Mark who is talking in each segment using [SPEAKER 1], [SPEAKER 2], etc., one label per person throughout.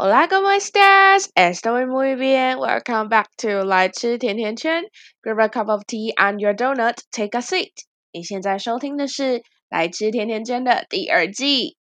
[SPEAKER 1] Hola, ¿cómo estás? Estoy muy bien. Welcome back to 来吃甜甜圈。Grab a cup of tea and your donut. Take a seat. 你现在收听的是《来吃甜甜圈》的第二季。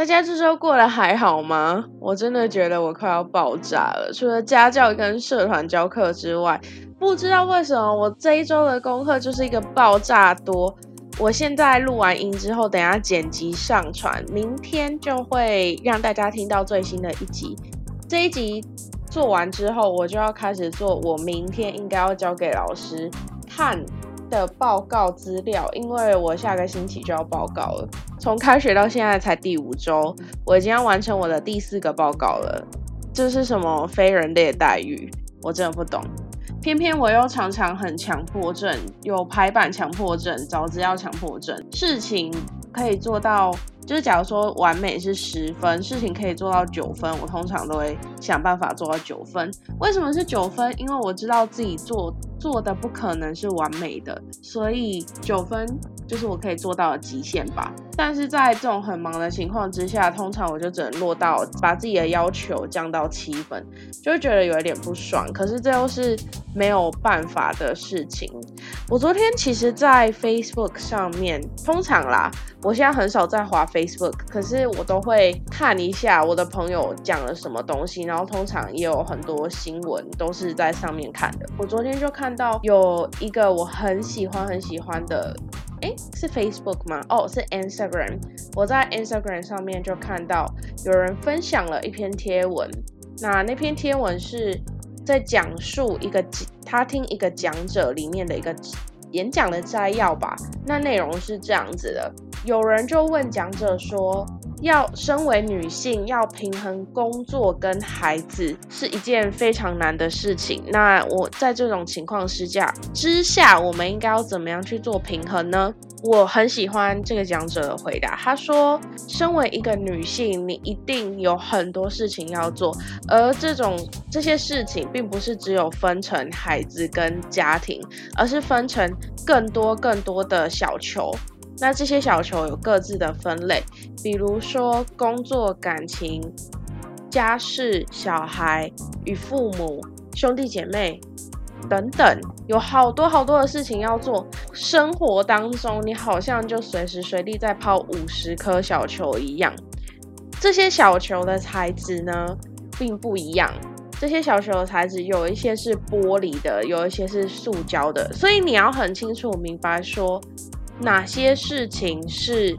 [SPEAKER 1] 大家这周过得还好吗？我真的觉得我快要爆炸了。除了家教跟社团教课之外，不知道为什么我这一周的功课就是一个爆炸多。我现在录完音之后，等下剪辑上传，明天就会让大家听到最新的一集。这一集做完之后，我就要开始做我明天应该要交给老师看。的报告资料，因为我下个星期就要报告了。从开学到现在才第五周，我已经要完成我的第四个报告了。这是什么非人类待遇？我真的不懂。偏偏我又常常很强迫症，有排版强迫症，找资料强迫症，事情可以做到。就是假如说完美是十分，事情可以做到九分，我通常都会想办法做到九分。为什么是九分？因为我知道自己做做的不可能是完美的，所以九分就是我可以做到的极限吧。但是在这种很忙的情况之下，通常我就只能落到把自己的要求降到七分，就会觉得有一点不爽。可是这又是没有办法的事情。我昨天其实，在 Facebook 上面，通常啦，我现在很少在滑 Facebook，可是我都会看一下我的朋友讲了什么东西，然后通常也有很多新闻都是在上面看的。我昨天就看到有一个我很喜欢很喜欢的。哎，是 Facebook 吗？哦，是 Instagram。我在 Instagram 上面就看到有人分享了一篇贴文，那那篇贴文是在讲述一个他听一个讲者里面的一个演讲的摘要吧。那内容是这样子的，有人就问讲者说。要身为女性，要平衡工作跟孩子是一件非常难的事情。那我在这种情况之下，之下我们应该要怎么样去做平衡呢？我很喜欢这个讲者的回答。他说：“身为一个女性，你一定有很多事情要做，而这种这些事情并不是只有分成孩子跟家庭，而是分成更多更多的小球。”那这些小球有各自的分类，比如说工作、感情、家事、小孩与父母、兄弟姐妹等等，有好多好多的事情要做。生活当中，你好像就随时随地在抛五十颗小球一样。这些小球的材质呢，并不一样。这些小球的材质有一些是玻璃的，有一些是塑胶的，所以你要很清楚明白说。哪些事情是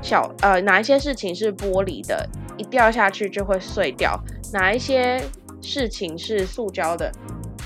[SPEAKER 1] 小呃，哪一些事情是玻璃的，一掉下去就会碎掉；哪一些事情是塑胶的，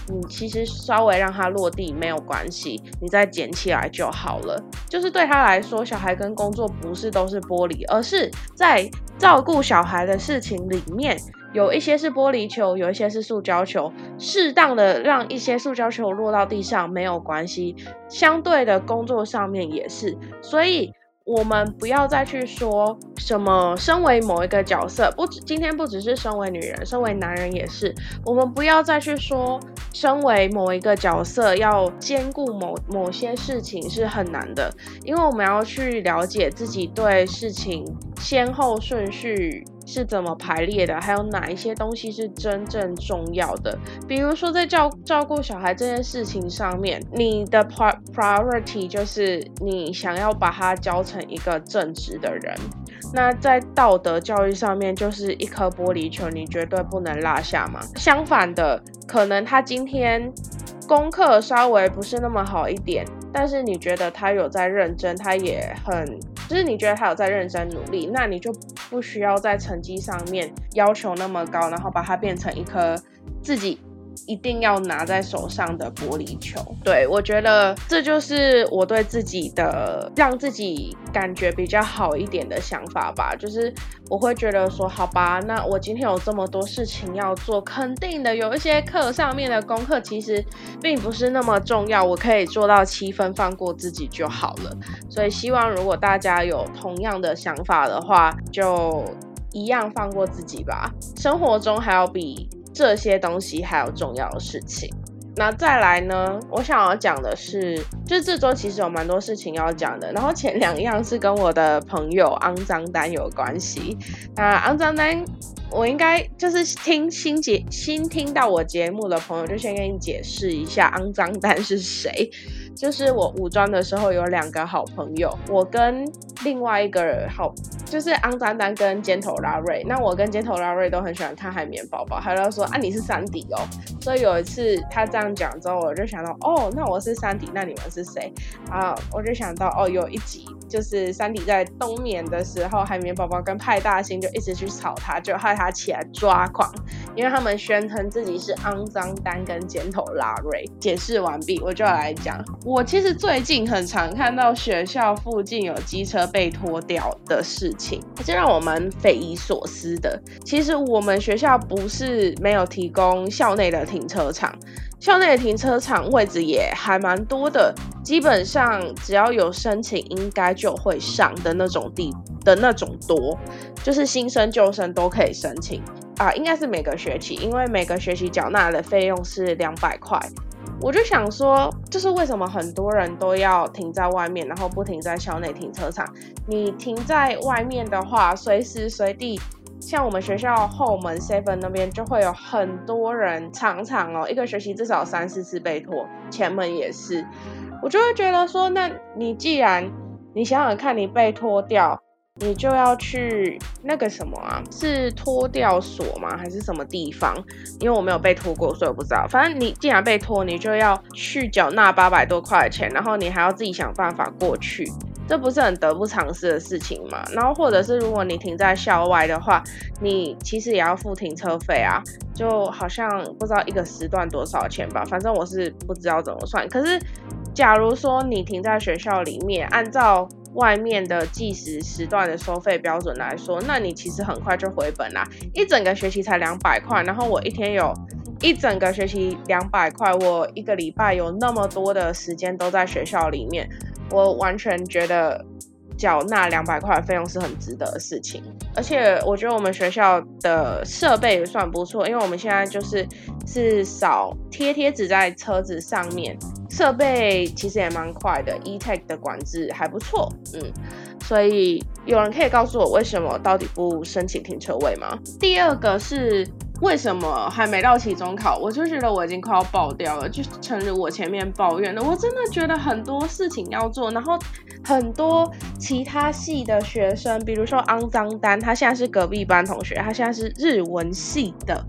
[SPEAKER 1] 你其实稍微让它落地没有关系，你再捡起来就好了。就是对他来说，小孩跟工作不是都是玻璃，而是在照顾小孩的事情里面。有一些是玻璃球，有一些是塑胶球，适当的让一些塑胶球落到地上没有关系。相对的工作上面也是，所以我们不要再去说什么身为某一个角色，不止今天不只是身为女人，身为男人也是，我们不要再去说身为某一个角色要兼顾某某些事情是很难的，因为我们要去了解自己对事情先后顺序。是怎么排列的？还有哪一些东西是真正重要的？比如说，在照照顾小孩这件事情上面，你的 priority 就是你想要把他教成一个正直的人。那在道德教育上面，就是一颗玻璃球，你绝对不能落下嘛。相反的，可能他今天功课稍微不是那么好一点，但是你觉得他有在认真，他也很。就是你觉得他有在认真努力，那你就不需要在成绩上面要求那么高，然后把它变成一颗自己。一定要拿在手上的玻璃球，对我觉得这就是我对自己的让自己感觉比较好一点的想法吧。就是我会觉得说，好吧，那我今天有这么多事情要做，肯定的有一些课上面的功课其实并不是那么重要，我可以做到七分，放过自己就好了。所以希望如果大家有同样的想法的话，就一样放过自己吧。生活中还要比。这些东西还有重要的事情。那再来呢？我想要讲的是，就是这周其实有蛮多事情要讲的。然后前两样是跟我的朋友肮脏单有关系。那肮脏单，我应该就是听新节新听到我节目的朋友，就先跟你解释一下肮脏单是谁。就是我武装的时候有两个好朋友，我跟另外一个好就是肮脏丹跟尖头拉瑞。那我跟尖头拉瑞都很喜欢看海绵宝宝，他就说啊你是三迪哦。所以有一次他这样讲之后，我就想到哦，那我是三迪，那你们是谁啊？我就想到哦，有一集就是三迪在冬眠的时候，海绵宝宝跟派大星就一直去吵他，就害他起来抓狂，因为他们宣称自己是肮脏丹跟尖头拉瑞。解释完毕，我就要来讲。我其实最近很常看到学校附近有机车被拖掉的事情，这让我蛮匪夷所思的。其实我们学校不是没有提供校内的停车场，校内停车场位置也还蛮多的，基本上只要有申请，应该就会上的那种地的那种多，就是新生旧生都可以申请啊，应该是每个学期，因为每个学期缴纳的费用是两百块。我就想说，就是为什么很多人都要停在外面，然后不停在校内停车场？你停在外面的话，随时随地，像我们学校后门 seven 那边就会有很多人，常常哦，一个学期至少三四次被拖，前门也是。我就会觉得说，那你既然你想想看，你被拖掉。你就要去那个什么啊？是拖掉所吗？还是什么地方？因为我没有被拖过，所以我不知道。反正你既然被拖，你就要去缴纳八百多块钱，然后你还要自己想办法过去，这不是很得不偿失的事情吗？然后或者是如果你停在校外的话，你其实也要付停车费啊，就好像不知道一个时段多少钱吧。反正我是不知道怎么算。可是假如说你停在学校里面，按照外面的计时时段的收费标准来说，那你其实很快就回本啦，一整个学期才两百块，然后我一天有一整个学期两百块，我一个礼拜有那么多的时间都在学校里面，我完全觉得。缴纳两百块费用是很值得的事情，而且我觉得我们学校的设备也算不错，因为我们现在就是是扫贴贴纸在车子上面，设备其实也蛮快的，eTag 的管制还不错，嗯，所以有人可以告诉我为什么到底不申请停车位吗？第二个是。为什么还没到期中考，我就觉得我已经快要爆掉了。就诚如我前面抱怨的，我真的觉得很多事情要做，然后很多其他系的学生，比如说肮脏丹，他现在是隔壁班同学，他现在是日文系的，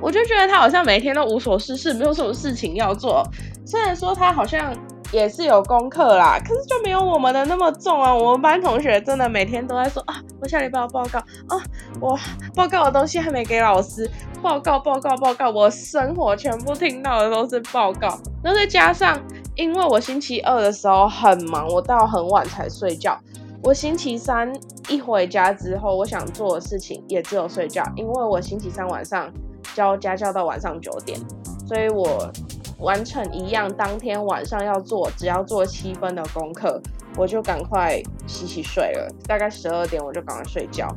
[SPEAKER 1] 我就觉得他好像每天都无所事事，没有什么事情要做。虽然说他好像。也是有功课啦，可是就没有我们的那么重啊。我们班同学真的每天都在说啊，我下礼拜要报告啊，我报告的东西还没给老师，报告报告报告，我生活全部听到的都是报告。那再加上，因为我星期二的时候很忙，我到很晚才睡觉。我星期三一回家之后，我想做的事情也只有睡觉，因为我星期三晚上教家教到晚上九点，所以我。完成一样，当天晚上要做，只要做七分的功课，我就赶快洗洗睡了。大概十二点我就赶快睡觉。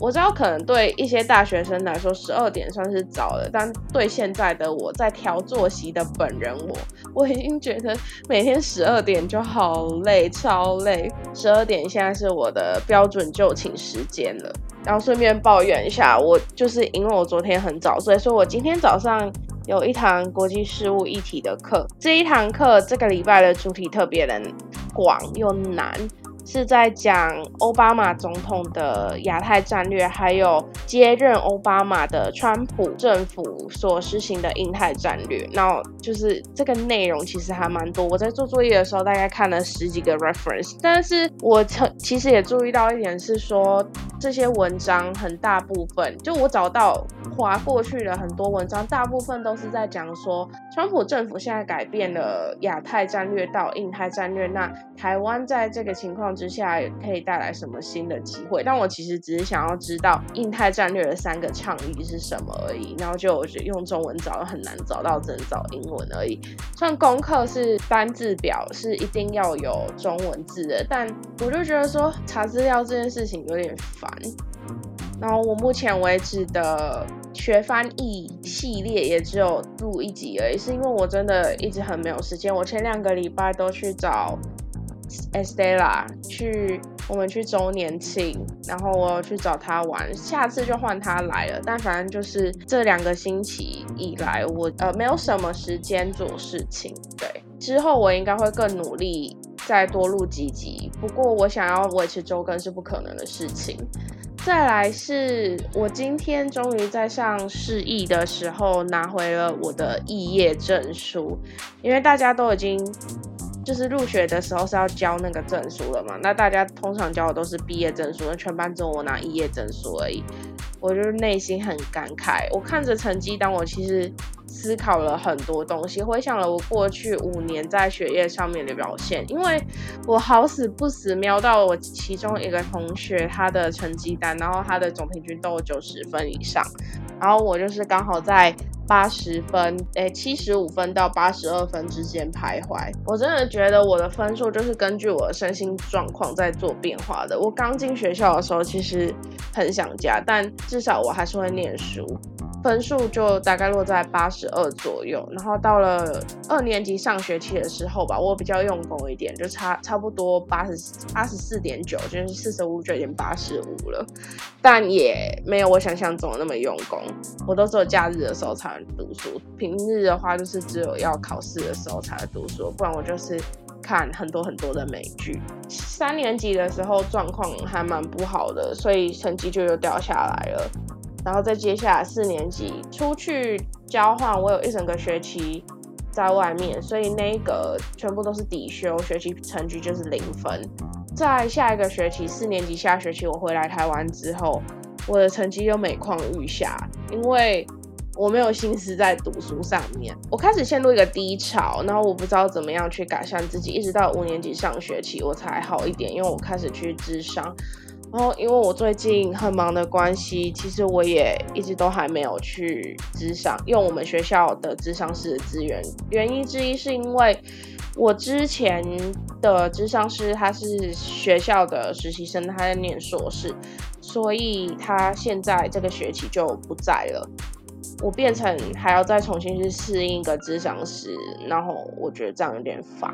[SPEAKER 1] 我知道可能对一些大学生来说，十二点算是早了，但对现在的我在调作息的本人，我 我已经觉得每天十二点就好累，超累。十二点现在是我的标准就寝时间了。然后顺便抱怨一下，我就是因为我昨天很早，所以说我今天早上。有一堂国际事务一体的课，这一堂课这个礼拜的主题特别的广又难。是在讲奥巴马总统的亚太战略，还有接任奥巴马的川普政府所实行的印太战略。那就是这个内容其实还蛮多。我在做作业的时候大概看了十几个 reference，但是我其实也注意到一点是说，这些文章很大部分，就我找到划过去的很多文章，大部分都是在讲说，川普政府现在改变了亚太战略到印太战略，那台湾在这个情况。之下可以带来什么新的机会？但我其实只是想要知道印太战略的三个倡议是什么而已。然后就我觉得用中文找很难找到，只能找英文而已。虽然功课是单字表是一定要有中文字的，但我就觉得说查资料这件事情有点烦。然后我目前为止的学翻译系列也只有录一集而已，是因为我真的一直很没有时间。我前两个礼拜都去找 Estella 去，我们去周年庆，然后我去找他玩，下次就换他来了。但反正就是这两个星期以来，我呃没有什么时间做事情。对，之后我应该会更努力，再多录几集。不过我想要维持周更是不可能的事情。再来是我今天终于在上试译的时候拿回了我的肄业证书，因为大家都已经就是入学的时候是要交那个证书了嘛，那大家通常交的都是毕业证书，那全班只有我拿毕业证书而已，我就是内心很感慨。我看着成绩单，我其实。思考了很多东西，回想了我过去五年在学业上面的表现，因为我好死不死瞄到我其中一个同学他的成绩单，然后他的总平均都有九十分以上，然后我就是刚好在八十分，诶七十五分到八十二分之间徘徊。我真的觉得我的分数就是根据我的身心状况在做变化的。我刚进学校的时候其实很想家，但至少我还是会念书。分数就大概落在八十二左右，然后到了二年级上学期的时候吧，我比较用功一点，就差差不多八十八十四点九，就是四舍五入已经八十五了，但也没有我想象中的那么用功。我都只有假日的时候才能读书，平日的话就是只有要考试的时候才能读书，不然我就是看很多很多的美剧。三年级的时候状况还蛮不好的，所以成绩就又掉下来了。然后再接下来四年级出去交换，我有一整个学期在外面，所以那个全部都是抵修，学习成绩就是零分。在下一个学期四年级下学期我回来台湾之后，我的成绩又每况愈下，因为我没有心思在读书上面，我开始陷入一个低潮，然后我不知道怎么样去改善自己，一直到五年级上学期我才好一点，因为我开始去智商。然后，因为我最近很忙的关系，其实我也一直都还没有去智商，用我们学校的智商师的资源。原因之一是因为我之前的智商师他是学校的实习生，他在念硕士，所以他现在这个学期就不在了。我变成还要再重新去适应一个智商师，然后我觉得这样有点烦，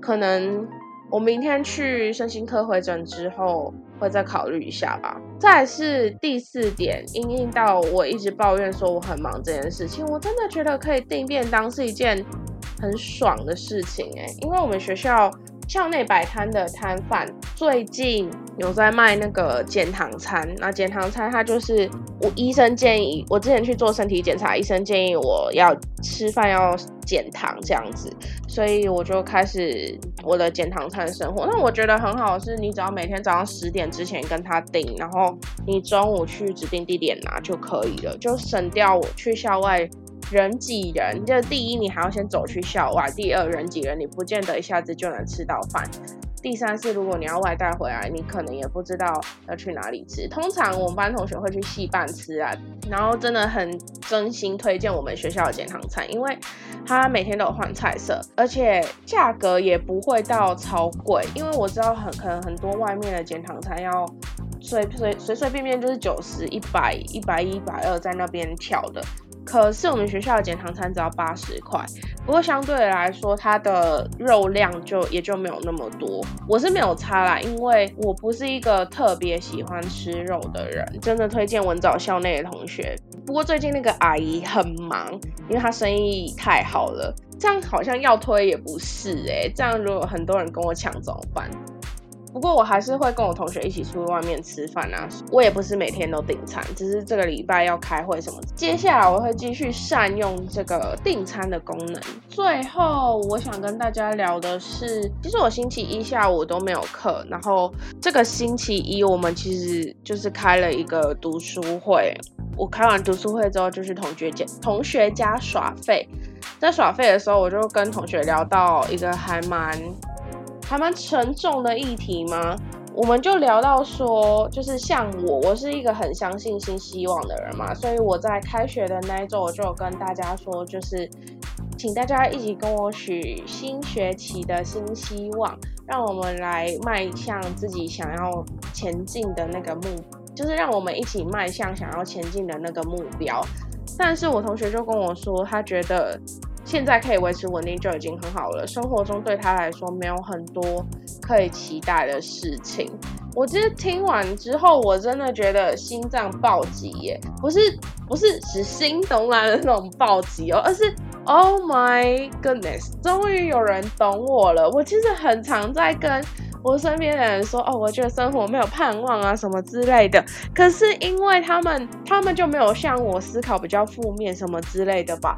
[SPEAKER 1] 可能。我明天去身心科会诊之后，会再考虑一下吧。再是第四点，因应到我一直抱怨说我很忙这件事情，我真的觉得可以订便当是一件很爽的事情诶，因为我们学校。校内摆摊的摊贩最近有在卖那个减糖餐，那减糖餐它就是我医生建议，我之前去做身体检查，医生建议我要吃饭要减糖这样子，所以我就开始我的减糖餐生活。那我觉得很好，是你只要每天早上十点之前跟他订，然后你中午去指定地点拿就可以了，就省掉我去校外。人挤人，就第一，你还要先走去校外；第二，人挤人，你不见得一下子就能吃到饭；第三是，如果你要外带回来，你可能也不知道要去哪里吃。通常我们班同学会去戏办吃啊，然后真的很真心推荐我们学校的健康餐，因为它每天都有换菜色，而且价格也不会到超贵。因为我知道很可能很多外面的健康餐要随随随随便便就是九十一百一百一百二在那边跳的。可是我们学校的减糖餐只要八十块，不过相对来说，它的肉量就也就没有那么多。我是没有差啦，因为我不是一个特别喜欢吃肉的人。真的推荐文藻校内的同学。不过最近那个阿姨很忙，因为她生意太好了。这样好像要推也不是诶，这样如果很多人跟我抢怎么办？不过我还是会跟我同学一起出去外面吃饭啊，我也不是每天都订餐，只是这个礼拜要开会什么。接下来我会继续善用这个订餐的功能。最后我想跟大家聊的是，其实我星期一下午都没有课，然后这个星期一我们其实就是开了一个读书会。我开完读书会之后，就去同学家同学家耍废。在耍废的时候，我就跟同学聊到一个还蛮。还蛮沉重的议题吗？我们就聊到说，就是像我，我是一个很相信新希望的人嘛，所以我在开学的那一周，我就跟大家说，就是请大家一起跟我许新学期的新希望，让我们来迈向自己想要前进的那个目就是让我们一起迈向想要前进的那个目标。但是我同学就跟我说，他觉得现在可以维持稳定就已经很好了，生活中对他来说没有很多可以期待的事情。我其实听完之后，我真的觉得心脏暴击耶，不是不是指心动来的那种暴击哦，而是 Oh my goodness，终于有人懂我了。我其实很常在跟我身边的人说，哦，我觉得生活没有盼望啊什么之类的。可是因为他们，他们就没有像我思考比较负面什么之类的吧，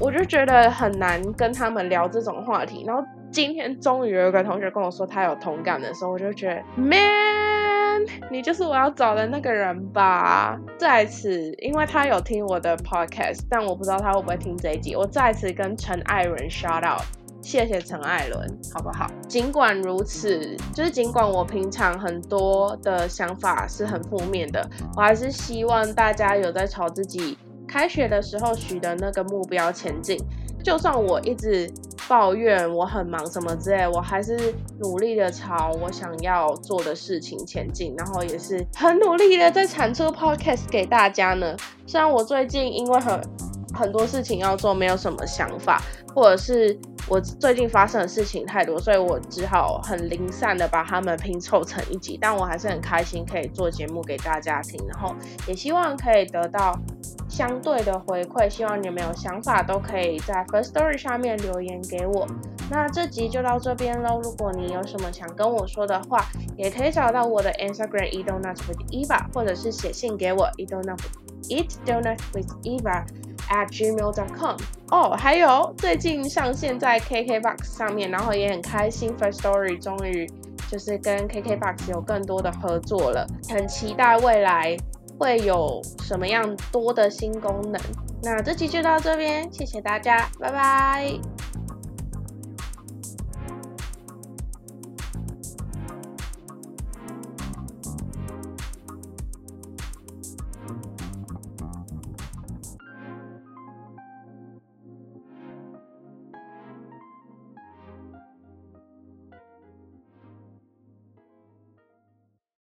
[SPEAKER 1] 我就觉得很难跟他们聊这种话题。然后。今天终于有一个同学跟我说他有同感的时候，我就觉得，Man，你就是我要找的那个人吧。再次，因为他有听我的 Podcast，但我不知道他会不会听这一集。我再次跟陈艾伦 shout out，谢谢陈艾伦，好不好？尽管如此，就是尽管我平常很多的想法是很负面的，我还是希望大家有在朝自己开学的时候许的那个目标前进。就算我一直抱怨我很忙什么之类，我还是努力的朝我想要做的事情前进，然后也是很努力的在产出 podcast 给大家呢。虽然我最近因为很很多事情要做，没有什么想法，或者是我最近发生的事情太多，所以我只好很零散的把它们拼凑成一集。但我还是很开心可以做节目给大家听，然后也希望可以得到。相对的回馈，希望你们有想法都可以在 First Story 下面留言给我。那这集就到这边喽。如果你有什么想跟我说的话，也可以找到我的 Instagram eat donuts with Eva，或者是写信给我 eat donuts eat donuts with Eva at gmail.com。哦，还有最近上线在 KKBox 上面，然后也很开心，First Story 终于就是跟 KKBox 有更多的合作了，很期待未来。会有什么样多的新功能？那这期就到这边，谢谢大家，拜拜。